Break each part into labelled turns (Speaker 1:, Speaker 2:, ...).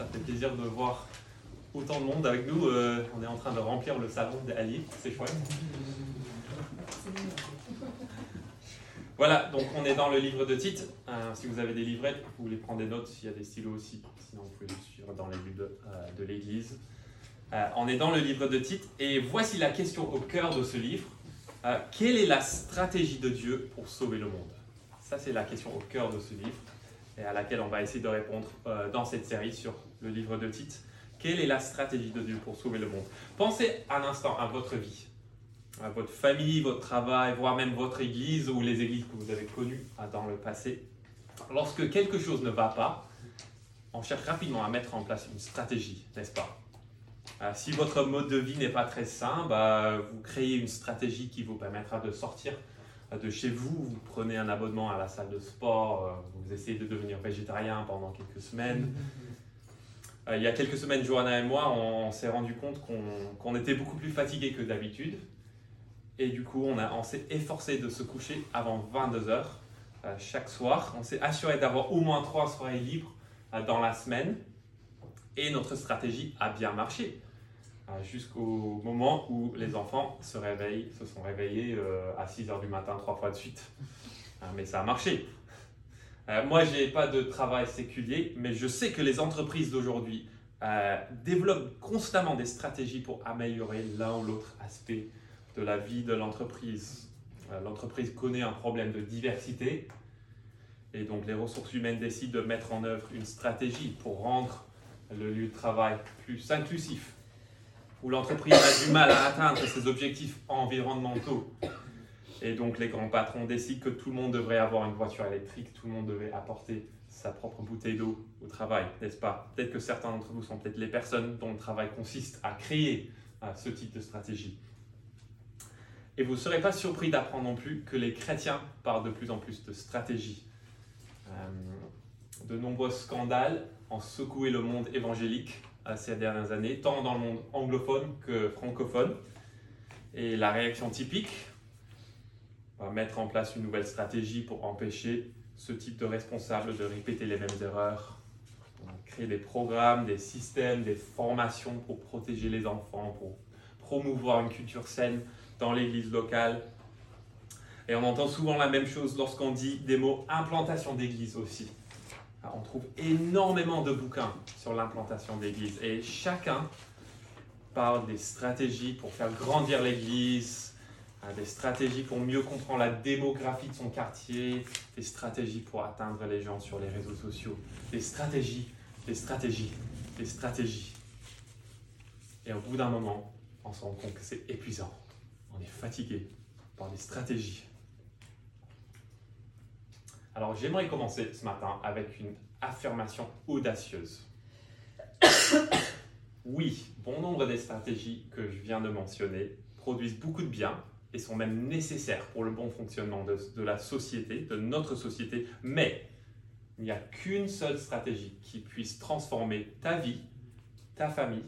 Speaker 1: Ça fait plaisir de voir autant de monde avec nous. Euh, on est en train de remplir le salon d'Ali, c'est chouette. Voilà, donc on est dans le livre de Tite. Euh, si vous avez des livrettes, vous voulez prendre des notes, il y a des stylos aussi. Sinon, vous pouvez les suivre dans les livres euh, de, l'Église. on est dans le livre de Tite et voici la question au cœur de ce livre. quelle est la stratégie de Dieu pour sauver le monde? Ça, c'est la question au cœur de ce livre et à laquelle on va essayer de répondre dans cette série sur le livre de Tite. Quelle est la stratégie de Dieu pour sauver le monde? Pensez un instant à votre vie, à votre famille, votre travail, voire même votre église ou les églises que vous avez connues dans le passé. Lorsque quelque chose ne va pas, on cherche rapidement à mettre en place une stratégie, n'est-ce pas? Ah, Si votre mode de vie n'est pas très sain, bah, vous créez une stratégie qui vous permettra de sortir de chez vous, vous prenez un abonnement à la salle de sport, euh, vous essayez de devenir végétarien pendant quelques semaines, euh, il y a quelques semaines, Johanna et moi, on, s'est rendu compte qu'on était beaucoup plus fatigué que d'habitude. Et du coup, on, s'est efforcé de se coucher avant 22 heures euh, chaque soir. On s'est assuré d'avoir au moins trois soirées libres euh, dans la semaine. Et notre stratégie a bien marché. Jusqu'au moment où les enfants se, réveillent, se sont réveillés à 6 heures du matin trois fois de suite. mais ça a marché. Euh, moi, je n'ai pas de travail séculier, mais je sais que les entreprises d'aujourd'hui euh, développent constamment des stratégies pour améliorer l'un ou l'autre aspect de la vie de l'entreprise. Euh, l'entreprise connaît un problème de diversité et donc les ressources humaines décident de mettre en œuvre une stratégie pour rendre le lieu de travail plus inclusif, où l'entreprise a du mal à atteindre ses objectifs environnementaux et donc les grands patrons décident que tout le monde devrait avoir une voiture électrique, tout le monde devrait apporter sa propre bouteille d'eau au travail, n'est-ce pas? Peut-être que certains d'entre vous sont peut-être les personnes dont le travail consiste à créer euh, ce type de stratégie. Et vous ne serez pas surpris d'apprendre non plus que les chrétiens parlent de plus en plus de stratégie. Euh, de nombreux scandales ont secoué le monde évangélique euh, ces dernières années, tant dans le monde anglophone que francophone. Et la réaction typique, mettre en place une nouvelle stratégie pour empêcher ce type de responsable de répéter les mêmes erreurs. créer des programmes, des systèmes, des formations pour protéger les enfants, pour promouvoir une culture saine dans l'église locale. Et on entend souvent la même chose lorsqu'on dit des mots implantation d'église aussi. on trouve énormément de bouquins sur l'implantation d'église et chacun parle des stratégies pour faire grandir l'église, des stratégies pour mieux comprendre la démographie de son quartier, des stratégies pour atteindre les gens sur les réseaux sociaux, des stratégies, des stratégies, des stratégies. Et au bout d'un moment, on se rend compte que c'est épuisant. On est fatigué par les stratégies. Alors j'aimerais commencer ce matin avec une affirmation audacieuse. oui, bon nombre des stratégies que je viens de mentionner produisent beaucoup de bien, et sont même nécessaires pour le bon fonctionnement de, la société, de notre société, mais il n'y a qu'une seule stratégie qui puisse transformer ta vie, ta famille,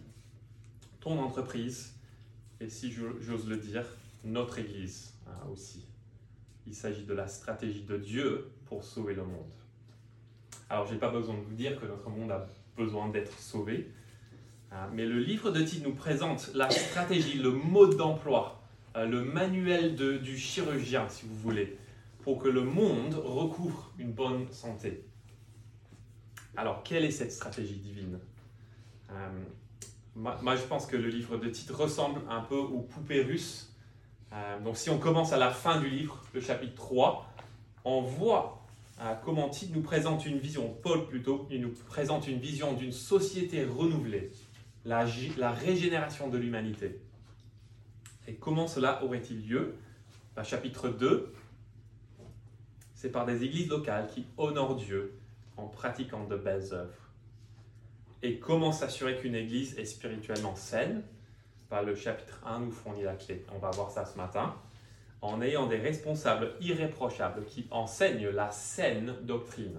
Speaker 1: ton entreprise, et si j'ose le dire, notre Église hein, aussi. Il s'agit de la stratégie de Dieu pour sauver le monde. Alors, je n'ai pas besoin de vous dire que notre monde a besoin d'être sauvé, hein, mais le livre de Tite nous présente la stratégie, le mode d'emploi euh, le manuel du chirurgien, si vous voulez, pour que le monde recouvre une bonne santé. Alors, quelle est cette stratégie divine euh, moi, je pense que le livre de Tite ressemble un peu aux poupées russes. Euh, donc, si on commence à la fin du livre, le chapitre 3, on voit comment Tite nous présente une vision, Paul plutôt, il nous présente une vision d'une société renouvelée, la régénération de l'humanité. Et comment cela aurait-il lieu? Bah, Chapitre 2, c'est par des églises locales qui honorent Dieu en pratiquant de belles œuvres. Et comment s'assurer qu'une église est spirituellement saine? Bah, Le chapitre 1 nous fournit la clé. On va voir ça ce matin. En ayant des responsables irréprochables qui enseignent la saine doctrine.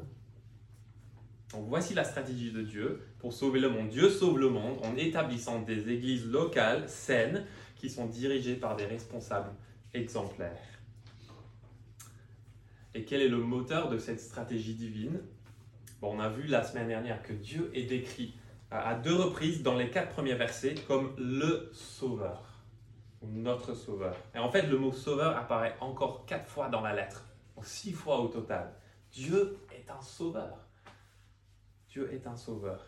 Speaker 1: Donc voici la stratégie de Dieu pour sauver le monde. Dieu sauve le monde en établissant des églises locales saines qui sont dirigés par des responsables exemplaires. Et quel est le moteur de cette stratégie divine? Bon, On a vu la semaine dernière que Dieu est décrit à deux reprises dans les quatre premiers versets comme le Sauveur ou notre Sauveur. Et en fait, le mot Sauveur apparaît encore quatre fois dans la lettre, six fois au total. Dieu est un Sauveur. Dieu est un Sauveur.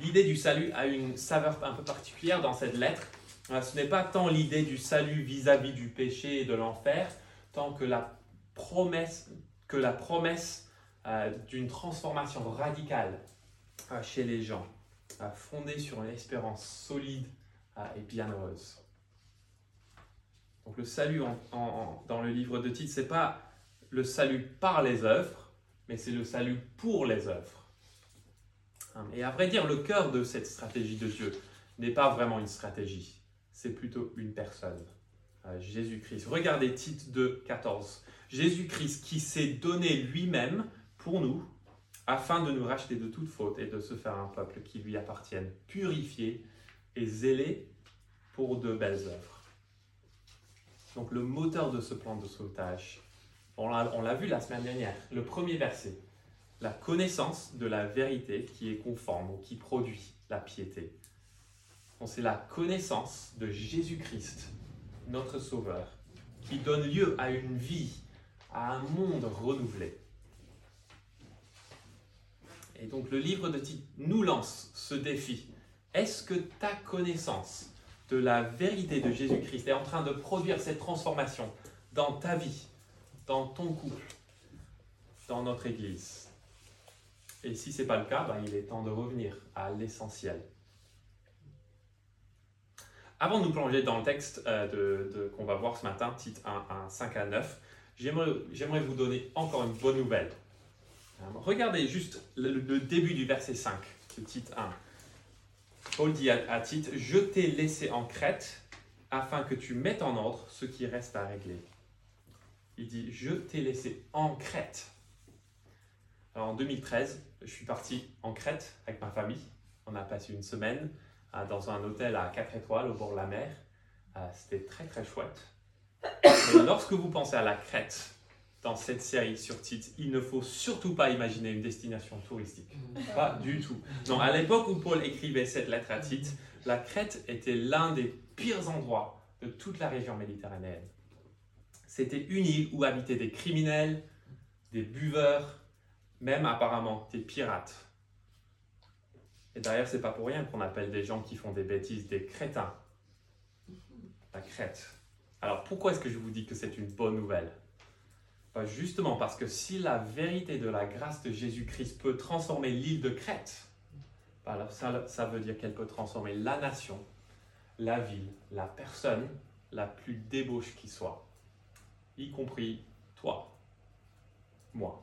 Speaker 1: L'idée du salut a une saveur un peu particulière dans cette lettre. Euh, ce n'est pas tant l'idée du salut vis-à-vis du péché et de l'enfer, tant que la promesse, que la promesse euh, d'une transformation radicale euh, chez les gens, fondée sur une espérance solide et bienheureuse. Donc le salut dans le livre de Tite, c'est pas le salut par les œuvres, mais c'est le salut pour les œuvres. Et à vrai dire, le cœur de cette stratégie de Dieu n'est pas vraiment une stratégie, c'est plutôt une personne, euh, Jésus-Christ. Regardez Tite 2, 14. Jésus-Christ qui s'est donné lui-même pour nous, afin de nous racheter de toute faute et de se faire un peuple qui lui appartienne, purifié et zélé pour de belles œuvres. Donc le moteur de ce plan de sauvetage, on l'a vu la semaine dernière, le premier verset, la connaissance de la vérité qui est conforme ou qui produit la piété. C'est la connaissance de Jésus-Christ, notre Sauveur, qui donne lieu à une vie, à un monde renouvelé. Et donc le livre de Tite nous lance ce défi. Est-ce que ta connaissance de la vérité de Jésus-Christ est en train de produire cette transformation dans ta vie, dans ton couple, dans notre Église? Et si ce n'est pas le cas, ben, il est temps de revenir à l'essentiel. Avant de nous plonger dans le texte euh, de, qu'on va voir ce matin, titre 1, 5 à 9, j'aimerais vous donner encore une bonne nouvelle. Regardez juste le, début du verset 5, ce titre 1. Paul dit à, à je t'ai laissé en Crète afin que tu mettes en ordre ce qui reste à régler. Il dit, je t'ai laissé en Crète. Alors, en 2013, je suis parti en Crète avec ma famille. On a passé une semaine dans un hôtel à 4 étoiles au bord de la mer. Euh, c'était très très chouette. Et lorsque vous pensez à la Crète dans cette série sur Tite, il ne faut surtout pas imaginer une destination touristique. Pas du tout. Non, à l'époque où Paul écrivait cette lettre à Tite, la Crète était l'un des pires endroits de toute la région méditerranéenne. C'était une île où habitaient des criminels, des buveurs, même apparemment des pirates. Et d'ailleurs, c'est pas pour rien qu'on appelle des gens qui font des bêtises des crétins. La crête. Alors pourquoi est-ce que je vous dis que c'est une bonne nouvelle? Bah, Justement parce que si la vérité de la grâce de Jésus-Christ peut transformer l'île de Crète, bah, alors ça veut dire qu'elle peut transformer la nation, la ville, la personne la plus débauche qui soit, y compris toi, moi.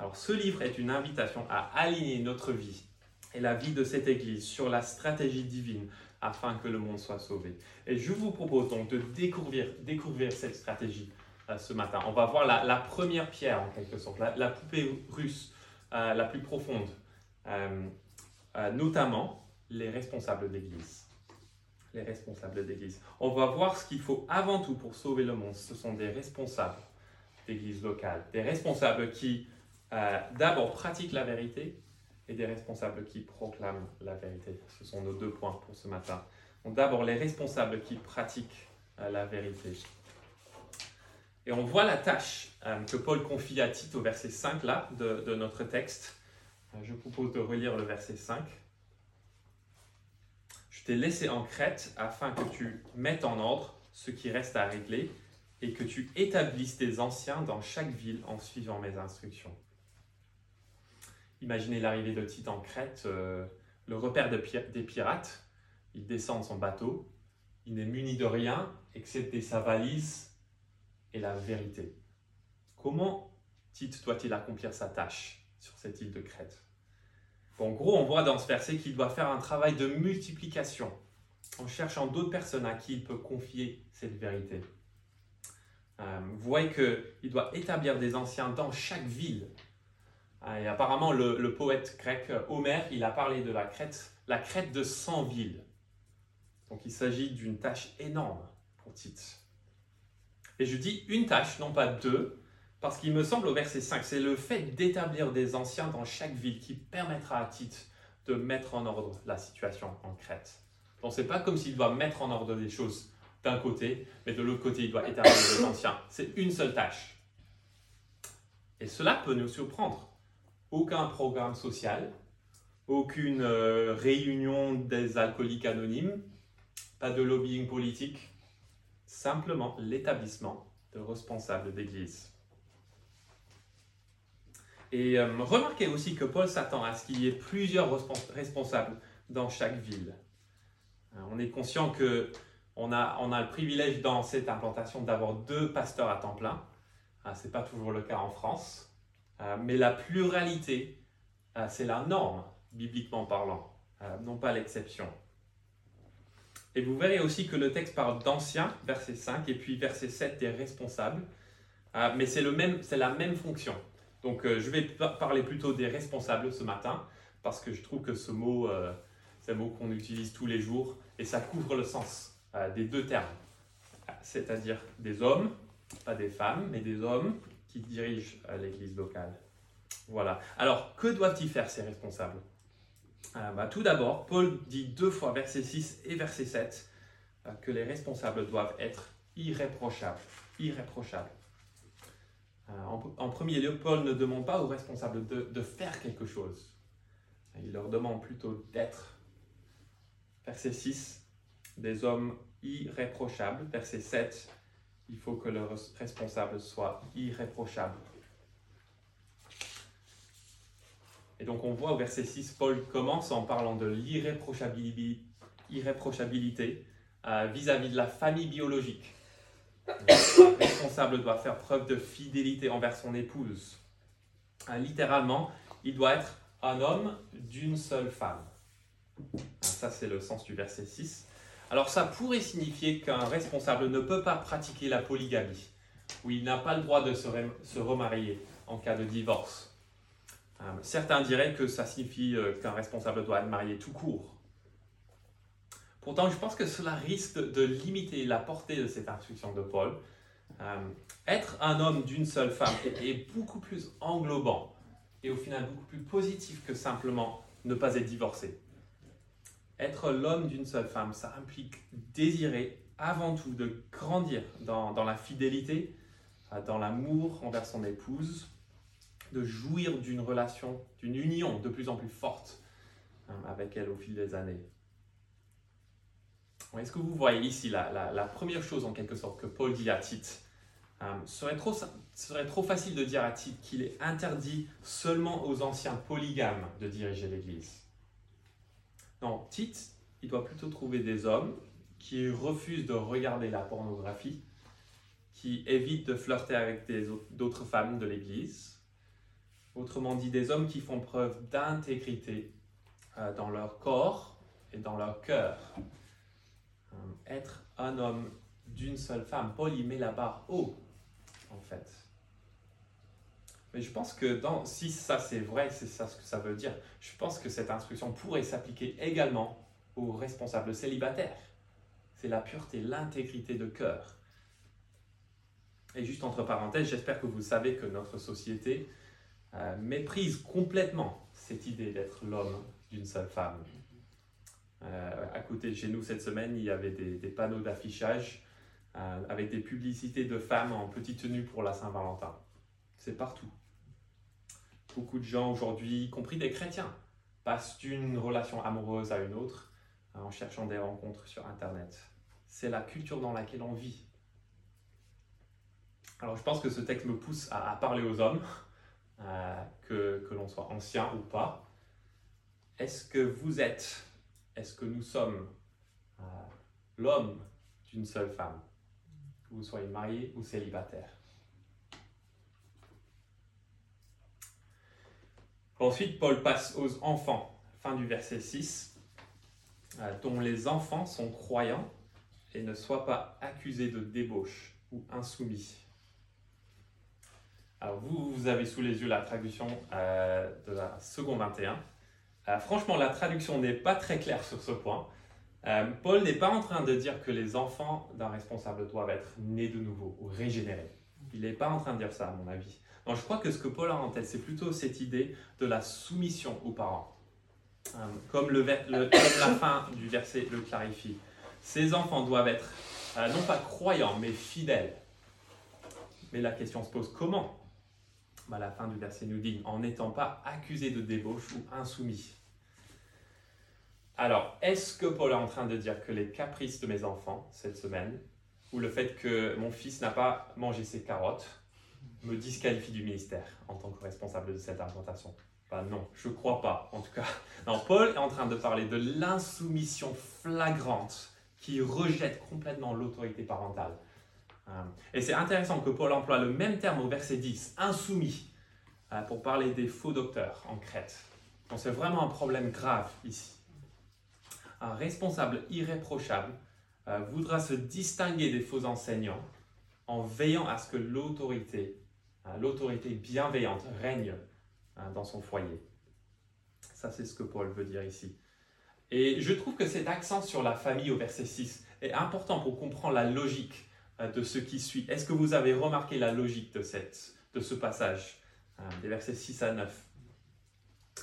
Speaker 1: Alors ce livre est une invitation à aligner notre vie et la vie de cette Église sur la stratégie divine afin que le monde soit sauvé. Et je vous propose donc de découvrir, découvrir cette stratégie euh, ce matin. On va voir la, première pierre en quelque sorte, la, poupée russe euh, la plus profonde, euh, notamment les responsables d'Église. Les responsables d'Église. On va voir ce qu'il faut avant tout pour sauver le monde. Ce sont des responsables d'Église locale, des responsables qui d'abord pratique la vérité et des responsables qui proclament la vérité. Ce sont nos deux points pour ce matin. d'abord les responsables qui pratiquent euh, la vérité. Et on voit la tâche euh, que Paul confie à Tite au verset 5 là, de, notre texte. je vous propose de relire le verset 5. Je t'ai laissé en Crète afin que tu mettes en ordre ce qui reste à régler et que tu établisses tes anciens dans chaque ville en suivant mes instructions. Imaginez l'arrivée de Tite en Crète, le repère des pirates. Il descend de son bateau. Il n'est muni de rien, excepté sa valise et la vérité. Comment Tite doit-il accomplir sa tâche sur cette île de Crète? En gros, on voit dans ce verset qu'il doit faire un travail de multiplication en cherchant d'autres personnes à qui il peut confier cette vérité. Euh, vous voyez qu'il doit établir des anciens dans chaque ville et apparemment, le, poète grec Homère, il a parlé de la Crète, la Crète de 100 villes. Donc il s'agit d'une tâche énorme pour Tite. Et je dis une tâche, non pas deux, parce qu'il me semble au verset 5, c'est le fait d'établir des anciens dans chaque ville qui permettra à Tite de mettre en ordre la situation en Crète. Donc c'est pas comme s'il doit mettre en ordre les choses d'un côté, mais de l'autre côté, il doit établir les anciens. C'est une seule tâche. Et cela peut nous surprendre. Aucun programme social, aucune euh, réunion des alcooliques anonymes, pas de lobbying politique, simplement l'établissement de responsables d'église. Et euh, remarquez aussi que Paul s'attend à ce qu'il y ait plusieurs responsables dans chaque ville. Euh, on est conscient que on a, on a le privilège dans cette implantation d'avoir deux pasteurs à temps plein. Euh, Ce n'est pas toujours le cas en France. Mais la pluralité, c'est la norme, bibliquement parlant, non pas l'exception. Et vous verrez aussi que le texte parle d'anciens, verset 5, et puis verset 7 des responsables. mais c'est la même fonction. Donc euh, je vais parler plutôt des responsables ce matin, parce que je trouve que ce mot, euh, c'est un mot qu'on utilise tous les jours, et ça couvre le sens euh, des deux termes, c'est-à-dire des hommes, pas des femmes, mais des hommes qui dirigent l'Église locale. Voilà. Alors, que doivent-ils faire ces responsables? Bah, Tout d'abord, Paul dit deux fois, verset 6 et verset 7, que les responsables doivent être irréprochables. Irréprochables. Euh, en, premier lieu, Paul ne demande pas aux responsables de, faire quelque chose. Il leur demande plutôt d'être. Verset 6, des hommes irréprochables. Verset 7, il faut que le responsable soit irréprochable. Et donc on voit au verset 6, Paul commence en parlant de l'irréprochabilité euh, vis-à-vis de la famille biologique. Le responsable doit faire preuve de fidélité envers son épouse. Hein, littéralement, il doit être un homme d'une seule femme. Ça, c'est le sens du verset 6. Alors ça pourrait signifier qu'un responsable ne peut pas pratiquer la polygamie, ou il n'a pas le droit de se, remarier en cas de divorce. Hein, certains diraient que ça signifie euh, qu'un responsable doit être marié tout court. Pourtant, je pense que cela risque de limiter la portée de cette instruction de Paul. Euh, être un homme d'une seule femme est, beaucoup plus englobant et au final beaucoup plus positif que simplement ne pas être divorcé. Être l'homme d'une seule femme, ça implique désirer avant tout de grandir dans, la fidélité, euh, dans l'amour envers son épouse, de jouir d'une relation, d'une union de plus en plus forte euh, avec elle au fil des années. Est-ce que vous voyez ici la, première chose en quelque sorte que Paul dit à Tite euh, serait, trop, serait trop facile de dire à Tite qu'il est interdit seulement aux anciens polygames de diriger l'Église. Non, Tite, il doit plutôt trouver des hommes qui refusent de regarder la pornographie, qui évitent de flirter avec d'autres femmes de l'Église. Autrement dit, des hommes qui font preuve d'intégrité euh, dans leur corps et dans leur cœur. Euh, être un homme d'une seule femme. Paul y met la barre haut, en fait. Mais je pense que dans, si ça c'est vrai, c'est ça ce que ça veut dire, je pense que cette instruction pourrait s'appliquer également aux responsables célibataires. C'est la pureté, l'intégrité de cœur. Et juste entre parenthèses, j'espère que vous savez que notre société euh, méprise complètement cette idée d'être l'homme d'une seule femme. Euh, à côté de chez nous cette semaine, il y avait des, panneaux d'affichage euh, avec des publicités de femmes en petite tenue pour la Saint-Valentin. C'est partout. Beaucoup de gens aujourd'hui, y compris des chrétiens, passent d'une relation amoureuse à une autre euh, en cherchant des rencontres sur Internet. C'est la culture dans laquelle on vit. Alors je pense que ce texte me pousse à, parler aux hommes, que, que l'on soit ancien ou pas. Est-ce que vous êtes est-ce que nous sommes euh, l'homme d'une seule femme, que vous soyez marié ou célibataire? Ensuite, Paul passe aux enfants, fin du verset 6, euh, dont les enfants sont croyants et ne soient pas accusés de débauche ou insoumis. Alors vous, vous avez sous les yeux la traduction euh, de la seconde 21. Euh, franchement, la traduction n'est pas très claire sur ce point. Paul n'est pas en train de dire que les enfants d'un responsable doivent être nés de nouveau ou régénérés. Il n'est pas en train de dire ça, à mon avis. Donc, je crois que ce que Paul a en tête, c'est plutôt cette idée de la soumission aux parents. comme, le, la fin du verset le clarifie. Ces enfants doivent être non pas croyants, mais fidèles. Mais la question se pose comment bah, La fin du verset nous dit en n'étant pas accusés de débauche ou insoumis? Alors, est-ce que Paul est en train de dire que les caprices de mes enfants cette semaine, ou le fait que mon fils n'a pas mangé ses carottes, me disqualifie du ministère en tant que responsable de cette argumentation bah Non, je crois pas, en tout cas. Paul est en train de parler de l'insoumission flagrante qui rejette complètement l'autorité parentale. Euh, et c'est intéressant que Paul emploie le même terme au verset 10, insoumis, euh, pour parler des faux docteurs en Crète. Donc c'est vraiment un problème grave ici un responsable irréprochable euh, voudra se distinguer des faux enseignants en veillant à ce que l'autorité, euh, l'autorité bienveillante règne euh, dans son foyer. Ça, c'est ce que Paul veut dire ici. Et je trouve que cet accent sur la famille au verset 6 est important pour comprendre la logique de ce qui suit. Est-ce que vous avez remarqué la logique de, cette, de ce passage, des versets 6 à 9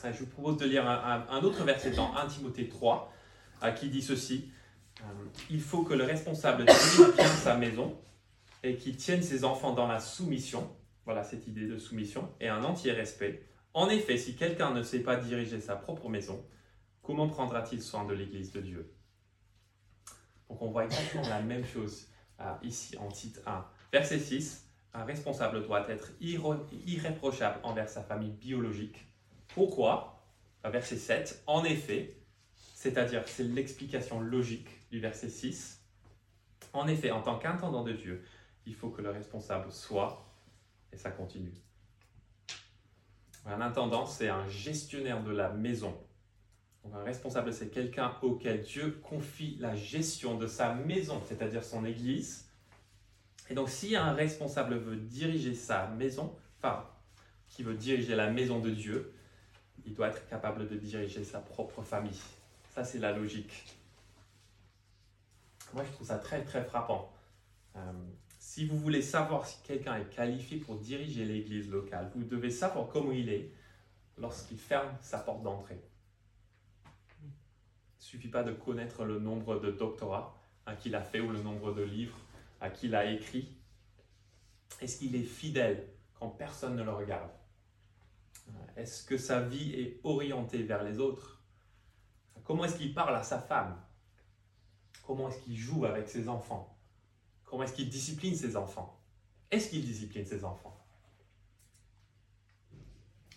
Speaker 1: Je vous propose de lire un, autre verset dans 1 Timothée 3, à qui dit ceci Il faut que le responsable dirige bien sa maison et qu'il tienne ses enfants dans la soumission. Voilà cette idée de soumission et un entier respect. En effet, si quelqu'un ne sait pas diriger sa propre maison, comment prendra-t-il soin de l'Église de Dieu? Donc on voit exactement la même chose euh, ici en titre 1. Verset 6, un responsable doit être irréprochable envers sa famille biologique. Pourquoi? Verset 7, en effet, c'est-à-dire c'est l'explication logique du verset 6. En effet, en tant qu'intendant de Dieu, il faut que le responsable soit, et ça continue. Un intendant, c'est un gestionnaire de la maison. un responsable, c'est quelqu'un auquel Dieu confie la gestion de sa maison, c'est-à-dire son église. Et donc, si un responsable veut diriger sa maison, enfin, qui veut diriger la maison de Dieu, il doit être capable de diriger sa propre famille. Ça, c'est la logique. Moi, je trouve ça très, très frappant. Euh, si vous voulez savoir si quelqu'un est qualifié pour diriger l'église locale, vous devez savoir comment il est lorsqu'il ferme sa porte d'entrée. Il ne suffit pas de connaître le nombre de doctorats qu'il a fait ou le nombre de livres qu'il a écrit. Est-ce qu'il est fidèle quand personne ne le regarde? Euh, Est-ce que sa vie est orientée vers les autres? Comment est-ce qu'il parle à sa femme? Comment est-ce qu'il joue avec ses enfants? Comment est-ce qu'il discipline ses enfants? Est-ce qu'il discipline ses enfants?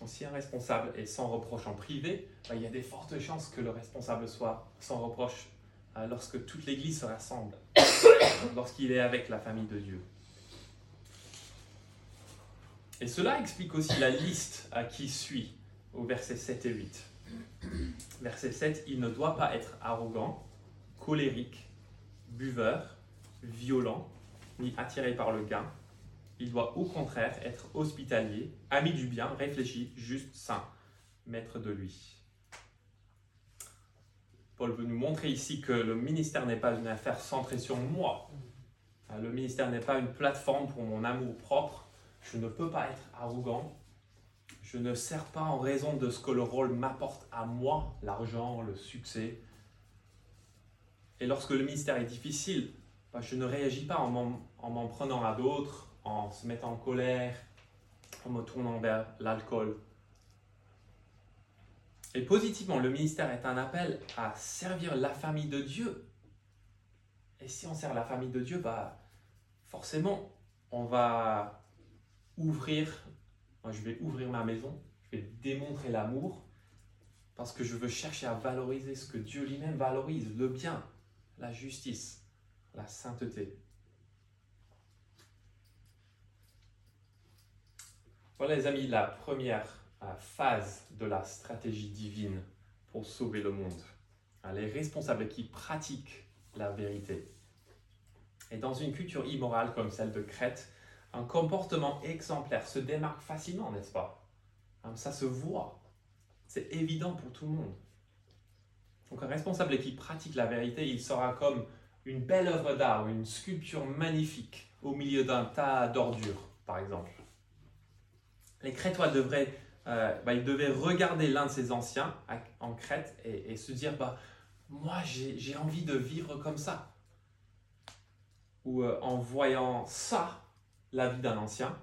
Speaker 1: Si un responsable est sans reproche en privé, bah, il y a des fortes chances que le responsable soit sans reproche euh, lorsque toute l'Église se rassemble, lorsqu'il est avec la famille de Dieu. Et cela explique aussi la liste à qui suit au verset 7 et 8. Verset 7, il ne doit pas être arrogant, colérique, buveur, violent, ni attiré par le gain. Il doit au contraire être hospitalier, ami du bien, réfléchi, juste, saint, maître de lui. Paul veut nous montrer ici que le ministère n'est pas une affaire centrée sur moi. Le ministère n'est pas une plateforme pour mon amour propre. Je ne peux pas être arrogant, je ne sers pas en raison de ce que le rôle m'apporte à moi, l'argent, le succès. Et lorsque le ministère est difficile, je ne réagis pas en m'en prenant à d'autres, en se mettant en colère, en me tournant vers l'alcool. Et positivement, le ministère est un appel à servir la famille de Dieu. Et si on sert la famille de Dieu, bah, forcément, on va ouvrir moi, je vais ouvrir ma maison, je vais démontrer l'amour, parce que je veux chercher à valoriser ce que Dieu lui-même valorise, le bien, la justice, la sainteté. Voilà les amis, la première euh, phase de la stratégie divine pour sauver le monde. Les responsables qui pratiquent la vérité. Et dans une culture immorale comme celle de Crète, un comportement exemplaire se démarque facilement, n'est-ce pas? Hein, Ça se voit. C'est évident pour tout le monde. Donc un responsable qui pratique la vérité, il sera comme une belle œuvre d'art une sculpture magnifique au milieu d'un tas d'ordures, par exemple. Les Crétois devraient euh, bah, il devait regarder l'un de ses anciens en Crète et, se dire bah, Moi, j'ai envie de vivre comme ça. Ou euh, en voyant ça, la vie d'un ancien,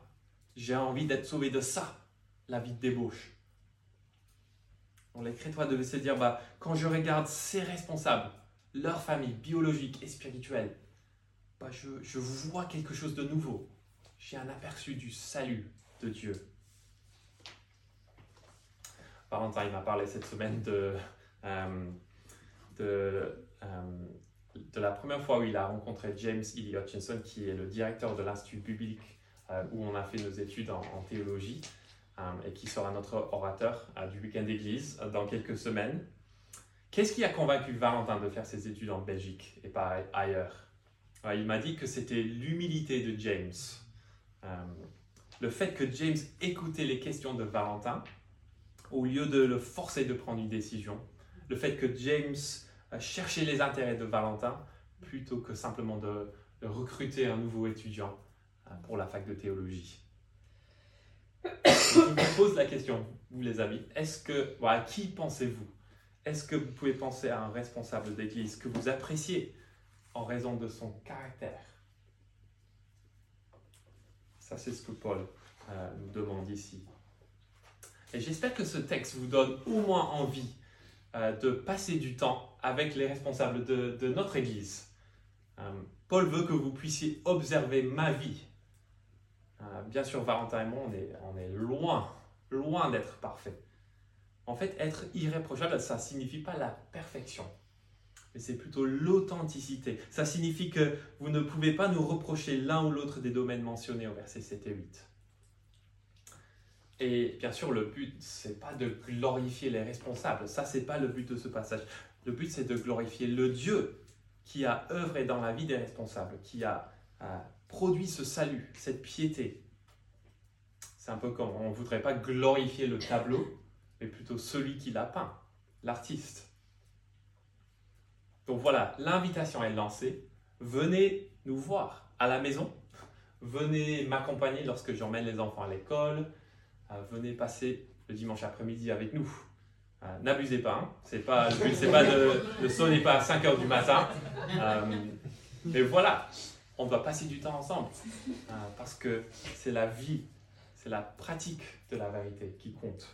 Speaker 1: j'ai envie d'être sauvé de ça, la vie de débauche. Donc, les Crétois devaient se dire bah, Quand je regarde ces responsables, leur famille biologique et spirituelle, bah, je, vois quelque chose de nouveau. J'ai un aperçu du salut de Dieu. Valentin, il m'a parlé cette semaine de, euh, euh, la première fois où il a rencontré James E. Hutchinson, qui est le directeur de l'Institut biblique euh, où on a fait nos études en, théologie et qui sera notre orateur du week-end d'église dans quelques semaines. Qu'est-ce qui a convaincu Valentin de faire ses études en Belgique et pas ailleurs Il m'a dit que c'était l'humilité de James. le fait que James écoutait les questions de Valentin au lieu de le forcer de prendre une décision. Le fait que James cherchait les intérêts de Valentin plutôt que simplement de, recruter un nouveau étudiant euh, pour la fac de théologie. je vous pose la question, vous les amis, est-ce que, voilà, qui pensez-vous Est-ce que vous pouvez penser à un responsable d'église que vous appréciez en raison de son caractère? Ça, c'est ce que Paul euh, nous demande ici. Et j'espère que ce texte vous donne au moins envie euh, de passer du temps avec les responsables de, notre Église. Euh, Paul veut que vous puissiez observer ma vie. Bien sûr, Valentin et moi, on est, on est loin, loin d'être parfait. En fait, être irréprochable, ça ne signifie pas la perfection, mais c'est plutôt l'authenticité. Ça signifie que vous ne pouvez pas nous reprocher l'un ou l'autre des domaines mentionnés au verset 7 et 8. Et bien sûr, le but, c'est pas de glorifier les responsables. Ça, c'est pas le but de ce passage. Le but, c'est de glorifier le Dieu qui a œuvré dans la vie des responsables, qui a, produit ce salut, cette piété. C'est un peu comme on ne voudrait pas glorifier le tableau, mais plutôt celui qui l'a peint, l'artiste. Donc voilà, l'invitation est lancée. Venez nous voir à la maison. Venez m'accompagner lorsque j'emmène les enfants à l'école venez passer le dimanche après-midi avec nous. Euh, n'abusez pas, hein. c'est pas, le but c'est pas pas à 5 heures du matin. Euh, mais voilà, on doit passer du temps ensemble euh, parce que c'est la vie, c'est la pratique de la vérité qui compte.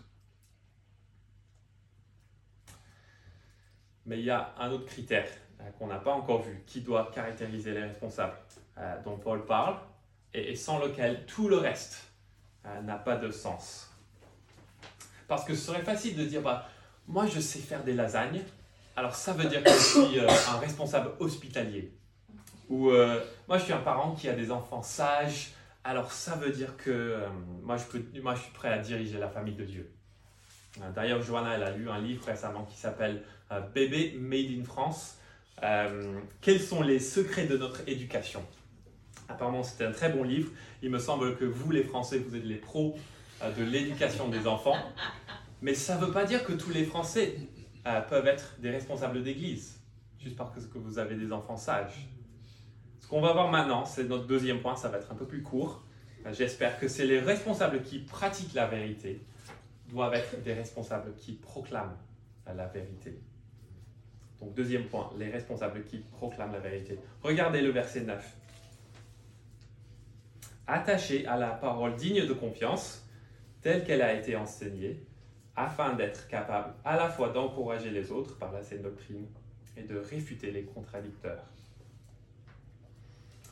Speaker 1: Mais il y a un autre critère qu'on n'a pas encore vu qui doit caractériser les responsables dont Paul parle et sans lequel tout le reste euh, n'a pas de sens. Parce que ce serait facile de dire, bah, moi je sais faire des lasagnes, alors ça veut dire que je suis euh, un responsable hospitalier. Ou euh, moi je suis un parent qui a des enfants sages, alors ça veut dire que moi, je peux, moi je suis prêt à diriger la famille de Dieu. D'ailleurs, Joanna, elle a lu un livre récemment qui s'appelle Bébé Made in France. quels sont les secrets de notre éducation? Apparemment, c'était un très bon livre. Il me semble que vous, les Français, vous êtes les pros euh, de l'éducation des enfants. Mais ça ne veut pas dire que tous les Français euh, peuvent être des responsables d'église, juste parce que vous avez des enfants sages. Ce qu'on va voir maintenant, c'est notre deuxième point, ça va être un peu plus court. Euh, j'espère que c'est les responsables qui pratiquent la vérité doivent être des responsables qui proclament la vérité. Donc deuxième point, les responsables qui proclament la vérité. Regardez le verset 9 attaché à la parole digne de confiance, telle qu'elle a été enseignée, afin d'être capable à la fois d'encourager les autres par la saine doctrine et de réfuter les contradicteurs.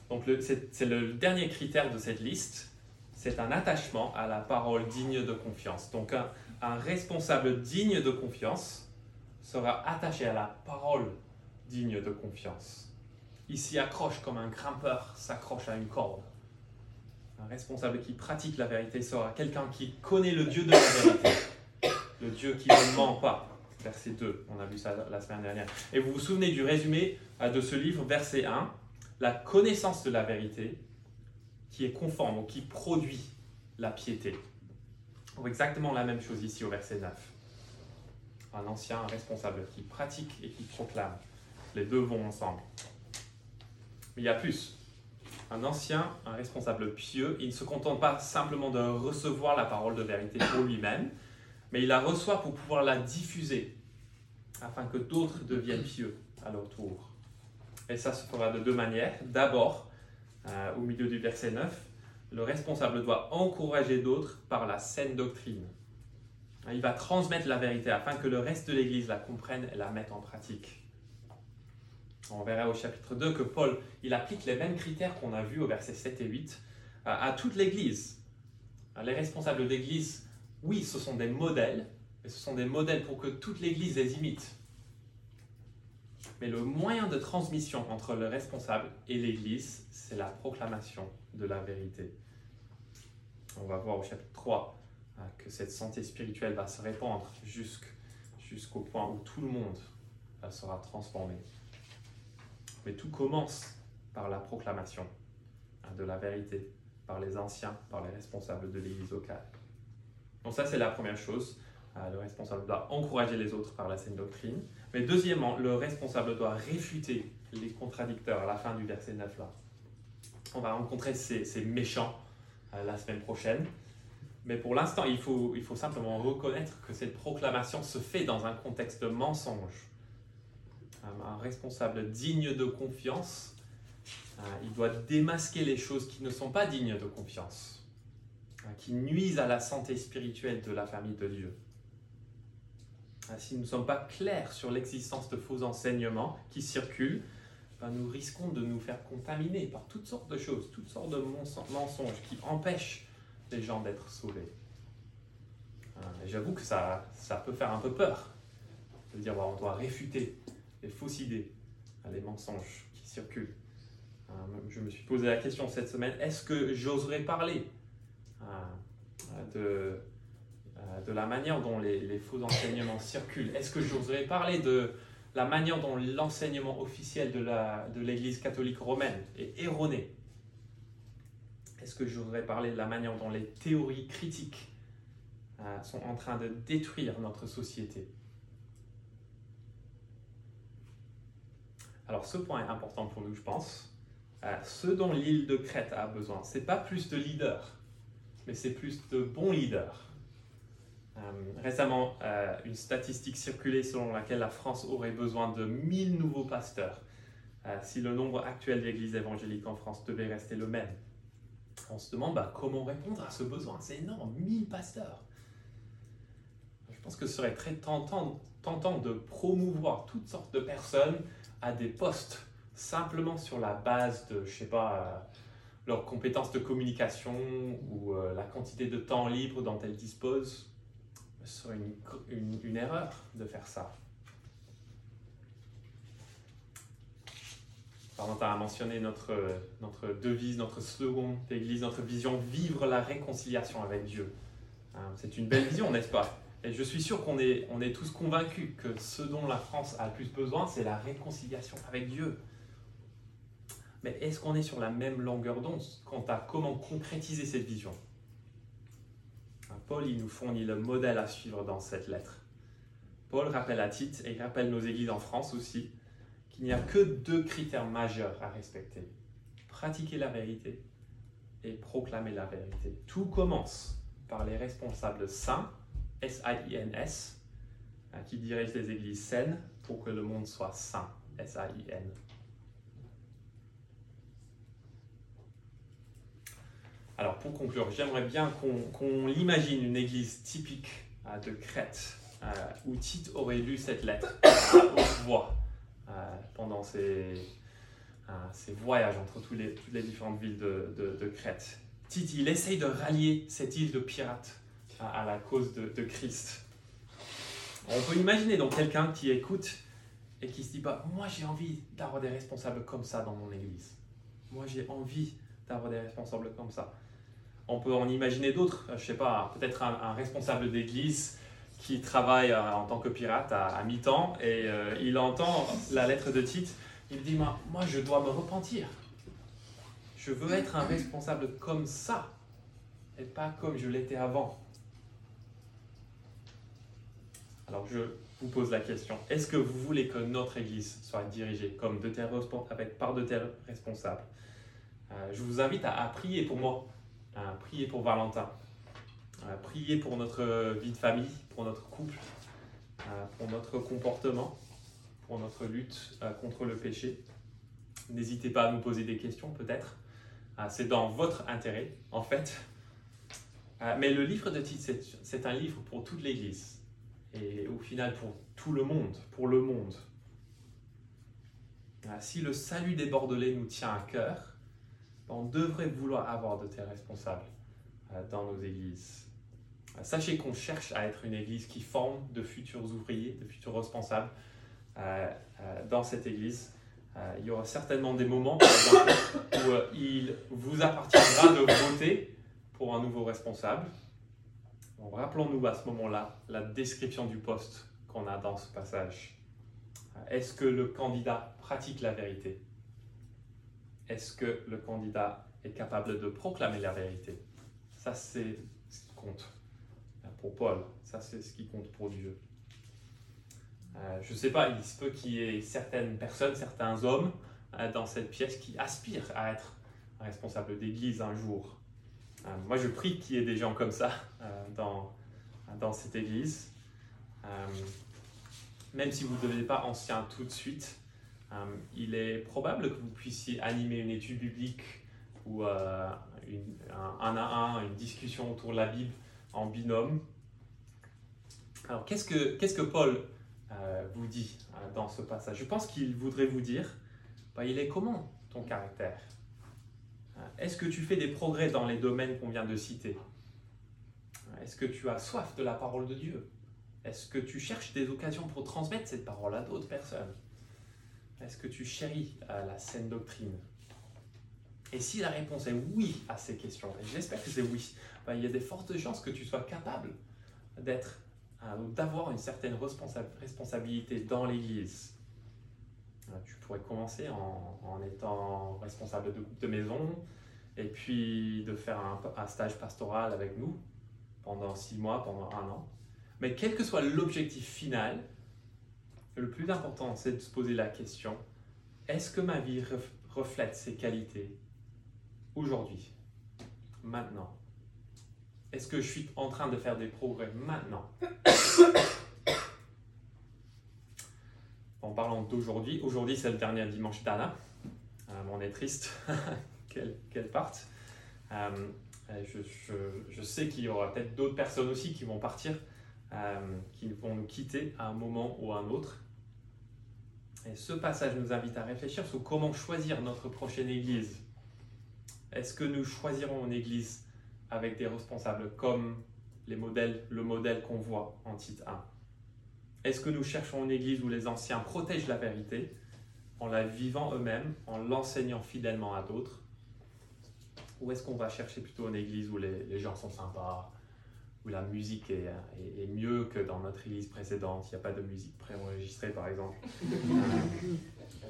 Speaker 1: Donc c'est le dernier critère de cette liste, c'est un attachement à la parole digne de confiance. Donc un responsable digne de confiance sera attaché à la parole digne de confiance. Il s'y accroche comme un grimpeur s'accroche à une corde. Un responsable qui pratique la vérité sera quelqu'un qui connaît le Dieu de la vérité, le Dieu qui ne ment pas. Verset 2, on a vu ça la semaine dernière. Et vous vous souvenez du résumé euh, de ce livre, verset 1, la connaissance de la vérité qui est conforme ou qui produit la piété. exactement la même chose ici au verset 9. Un ancien responsable qui pratique et qui proclame. Les deux vont ensemble. Mais il y a plus. Un ancien, un responsable pieux, il ne se contente pas simplement de recevoir la parole de vérité pour lui-même, mais il la reçoit pour pouvoir la diffuser, afin que d'autres deviennent pieux à leur tour. Et ça se fera de deux manières. D'abord, euh, au milieu du verset 9, le responsable doit encourager d'autres par la saine doctrine. Il va transmettre la vérité afin que le reste de l'Église la comprenne et la mette en pratique. On verra au chapitre 2 que Paul, il applique les mêmes critères qu'on a vus au verset 7 et 8 à, toute l'Église. Les responsables d'Église, oui, ce sont des modèles, mais ce sont des modèles pour que toute l'Église les imite. Mais le moyen de transmission entre le responsable et l'Église, c'est la proclamation de la vérité. On va voir au chapitre 3 hein, que cette santé spirituelle va se répandre jusqu'au point où tout le monde sera transformé. Mais tout commence par la proclamation hein, de la vérité par les anciens, par les responsables de l'Église locale. Donc ça, c'est la première chose. Euh, le responsable doit encourager les autres par la saine doctrine. Mais deuxièmement, le responsable doit réfuter les contradicteurs à la fin du verset 9 là. On va rencontrer ces, méchants euh, la semaine prochaine. Mais pour l'instant, il faut, simplement reconnaître que cette proclamation se fait dans un contexte de mensonge un responsable digne de confiance, euh, il doit démasquer les choses qui ne sont pas dignes de confiance, euh, qui nuisent à la santé spirituelle de la famille de Dieu. Euh, si nous ne sommes pas clairs sur l'existence de faux enseignements qui circulent, ben, nous risquons de nous faire contaminer par toutes sortes de choses, toutes sortes de mensonges qui empêchent les gens d'être sauvés. J'avoue que ça, peut faire un peu peur de dire on doit réfuter les fausses idées, hein, les mensonges qui circulent. Euh, je me suis posé la question cette semaine, est-ce que j'oserais parler euh, de, la manière dont les, faux enseignements circulent? Est-ce que j'oserais parler de la manière dont l'enseignement officiel de l'Église catholique romaine est erroné? Est-ce que j'oserais parler de la manière dont les théories critiques sont en train de détruire notre société? Alors ce point est important pour nous, je pense. Euh, ce dont l'île de Crète a besoin, c'est pas plus de leaders, mais c'est plus de bons leaders. Euh, récemment, euh, une statistique circulait selon laquelle la France aurait besoin de 1000 nouveaux pasteurs si le nombre actuel d'églises évangéliques en France devait rester le même. On se demande bah, comment répondre à ce besoin. C'est énorme, 1000 pasteurs. Je pense que ce serait très tentant, de promouvoir toutes sortes de personnes à des postes simplement sur la base de, je sais euh, leurs compétences de communication ou euh, la quantité de temps libre dont elles disposent, ce serait une, erreur de faire ça. Pardon, tu as mentionné notre, devise, notre slogan d'église, notre vision, vivre la réconciliation avec Dieu. Hein, c'est une belle vision, n'est-ce pas? Et je suis sûr qu'on est, on est tous convaincus que ce dont la France a le plus besoin, c'est la réconciliation avec Dieu. Mais est-ce qu'on est sur la même longueur d'onde quant à comment concrétiser cette vision? Paul, il nous fournit le modèle à suivre dans cette lettre. Paul rappelle à Tite et rappelle nos églises en France aussi qu'il n'y a que deux critères majeurs à respecter. Pratiquer la vérité et proclamer la vérité. Tout commence par les responsables saints S-A-I-N-S, hein, qui dirige les églises saines pour que le monde soit saint. S-A-I-N. Alors pour conclure, j'aimerais bien qu'on imagine une église typique euh, de Crète, euh, où Tite aurait lu cette lettre à haute pendant ses, voyages entre toutes les différentes villes de, Crète. Tite, il essaye de rallier cette île de pirates à, la cause de, Christ. On peut imaginer donc quelqu'un qui écoute et qui se dit bah, Moi j'ai envie d'avoir des responsables comme ça dans mon église. Moi j'ai envie d'avoir des responsables comme ça. On peut en imaginer d'autres, je sais pas, peut-être un, responsable d'église qui travaille euh, en tant que pirate à, mi-temps et euh, il entend la lettre de Tite. Il dit moi, moi je dois me repentir. Je veux être un responsable comme ça et pas comme je l'étais avant. Alors je vous pose la question, est-ce que vous voulez que notre Église soit dirigée comme de tels par de tels responsables? Je vous invite à, prier pour moi, à prier pour Valentin, à prier pour notre vie de famille, pour notre couple, pour notre comportement, pour notre lutte contre le péché. N'hésitez pas à nous poser des questions peut-être. C'est dans votre intérêt en fait. Mais le livre de Tite, c'est un livre pour toute l'Église et au final pour tout le monde, pour le monde. Si le salut des Bordelais nous tient à cœur, on devrait vouloir avoir de tels responsables euh, dans nos églises. Sachez qu'on cherche à être une église qui forme de futurs ouvriers, de futurs responsables euh, euh, dans cette église. Il y aura certainement des moments, où il vous appartiendra de voter pour un nouveau responsable. Rappelons-nous à ce moment-là la description du poste qu'on a dans ce passage. Est-ce que le candidat pratique la vérité? Est-ce que le candidat est capable de proclamer la vérité? Ça, c'est ce qui compte pour Paul. Ça, c'est ce qui compte pour Dieu. Euh, je ne sais pas, il se peut qu'il y ait certaines personnes, certains hommes euh, dans cette pièce qui aspirent à être un responsable d'église un jour. Euh, moi, je prie qu'il y ait des gens comme ça dans, dans cette église même si vous ne devenez pas ancien tout de suite, il est probable que vous puissiez animer une étude biblique ou un, à un, une discussion autour de la Bible en binôme. Alors, qu'est-ce que, qu'est-ce que Paul euh, vous dit dans ce passage? Je pense qu'il voudrait vous dire, bah, il est comment ton caractère? Est-ce que tu fais des progrès dans les domaines qu'on vient de citer? Est-ce que tu as soif de la parole de Dieu? Est-ce que tu cherches des occasions pour transmettre cette parole à d'autres personnes? Est-ce que tu chéris euh, la saine doctrine? Et si la réponse est oui à ces questions, et j'espère que c'est oui, ben, il y a des fortes chances que tu sois capable d'être, euh, d'avoir une certaine responsabilité dans l'Église. Euh, tu pourrais commencer en, étant responsable de maison, et puis de faire un stage pastoral avec nous pendant six mois, pendant un an mais quel que soit l'objectif final, le plus important, c'est de se poser la question, est-ce que ma vie reflète ces qualités aujourd'hui, maintenant? Est-ce que je suis en train de faire des progrès maintenant? En parlant d'aujourd'hui, aujourd'hui c'est le dernier dimanche d'Anna. Euh, on est triste qu'elle parte. Euh, je, sais qu'il y aura peut-être d'autres personnes aussi qui vont partir. Euh, qui vont nous quitter à un moment ou à un autre. Et ce passage nous invite à réfléchir sur comment choisir notre prochaine Église. Est-ce que nous choisirons une Église avec des responsables comme les modèles, le modèle qu'on voit en titre 1 Est-ce que nous cherchons une Église où les anciens protègent la vérité en la vivant eux-mêmes, en l'enseignant fidèlement à d'autres? Ou est-ce qu'on va chercher plutôt une Église où les, les gens sont sympas, où la musique est, est, mieux que dans notre église précédente? Il n'y a pas de musique préenregistrée, par exemple.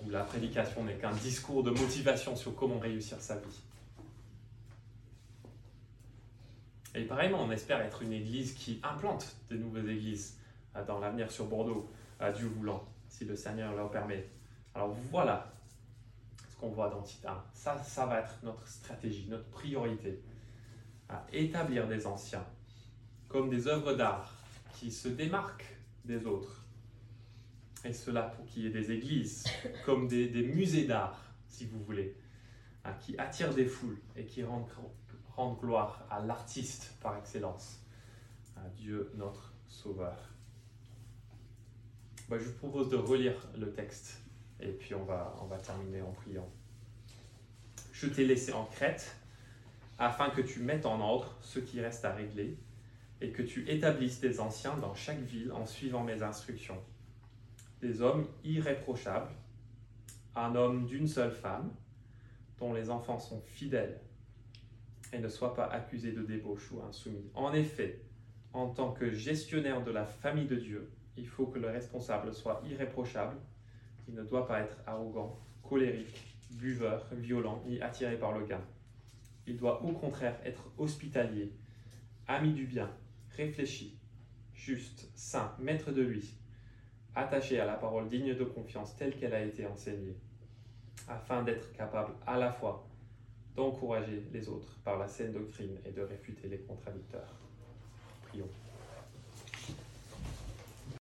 Speaker 1: où la prédication n'est qu'un discours de motivation sur comment réussir sa vie. Et pareillement, on espère être une église qui implante de nouvelles églises euh, dans l'avenir sur Bordeaux, à Dieu voulant, si le Seigneur le permet. Alors voilà ce qu'on voit dans Tita. Ça, ça va être notre stratégie, notre priorité. À établir des anciens comme des œuvres d'art qui se démarquent des autres. Et cela pour qu'il y ait des églises, comme des, musées d'art, si vous voulez, hein, qui attirent des foules et qui rendent, gloire à l'artiste par excellence, à Dieu notre Sauveur. je vous propose de relire le texte et puis on va, on va terminer en priant. Je t'ai laissé en Crète afin que tu mettes en ordre ce qui reste à régler et que tu établisses des anciens dans chaque ville en suivant mes instructions. Des hommes irréprochables, un homme d'une seule femme, dont les enfants sont fidèles et ne soient pas accusés de débauche ou insoumis. En effet, en tant que gestionnaire de la famille de Dieu, il faut que le responsable soit irréprochable, il ne doit pas être arrogant, colérique, buveur, violent, ni attiré par le gain. Il doit au contraire être hospitalier, ami du bien, réfléchi, juste, saint, maître de lui, attaché à la parole digne de confiance telle qu'elle a été enseignée, afin d'être capable à la fois d'encourager les autres par la saine doctrine et de réfuter les contradicteurs. Prions.